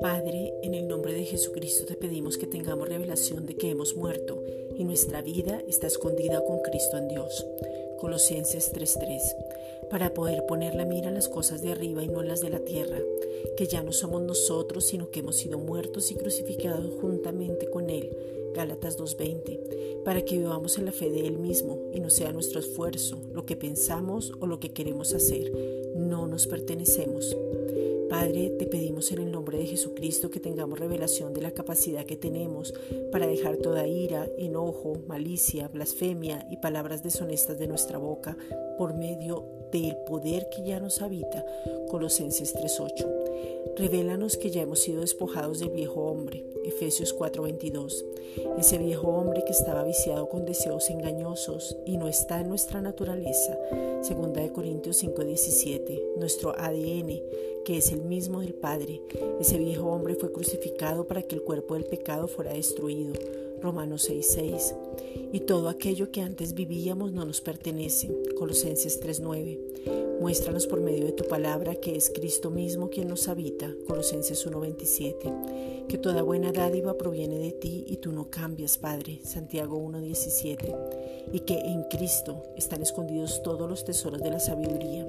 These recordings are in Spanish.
Padre, en el nombre de Jesucristo te pedimos que tengamos revelación de que hemos muerto y nuestra vida está escondida con Cristo en Dios. Colosenses 3:3, para poder poner la mira en las cosas de arriba y no en las de la tierra, que ya no somos nosotros, sino que hemos sido muertos y crucificados juntamente con Él. Gálatas 2:20, para que vivamos en la fe de Él mismo y no sea nuestro esfuerzo, lo que pensamos o lo que queremos hacer, no nos pertenecemos. Padre, te pedimos en el nombre de Jesucristo que tengamos revelación de la capacidad que tenemos para dejar toda ira, enojo, malicia, blasfemia y palabras deshonestas de nuestra boca por medio del poder que ya nos habita. Colosenses 3:8. Revélanos que ya hemos sido despojados del viejo hombre. Efesios 4:22. Ese viejo hombre que estaba viciado con deseos engañosos y no está en nuestra naturaleza. Segunda de Corintios 5:17. Nuestro ADN que es el mismo del Padre. Ese viejo hombre fue crucificado para que el cuerpo del pecado fuera destruido. Romanos 6:6. Y todo aquello que antes vivíamos no nos pertenece. Colosenses 3:9. Muéstranos por medio de tu palabra que es Cristo mismo quien nos habita. Colosenses 1:27. Que toda buena dádiva proviene de ti y tú no cambias, Padre. Santiago 1:17. Y que en Cristo están escondidos todos los tesoros de la sabiduría.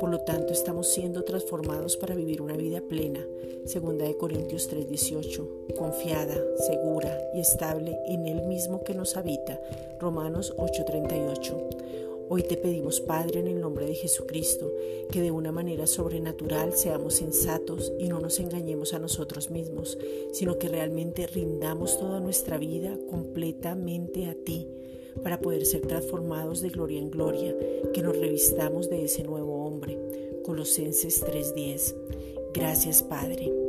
Por lo tanto, estamos siendo transformados para vivir una vida plena. Segunda de Corintios 3:18. Confiada, segura y estable en Él mismo que nos habita. Romanos 8:38. Hoy te pedimos, Padre, en el nombre de Jesucristo, que de una manera sobrenatural seamos sensatos y no nos engañemos a nosotros mismos, sino que realmente rindamos toda nuestra vida completamente a ti, para poder ser transformados de gloria en gloria, que nos revistamos de ese nuevo hombre. Colosenses 3:10. Gracias, Padre.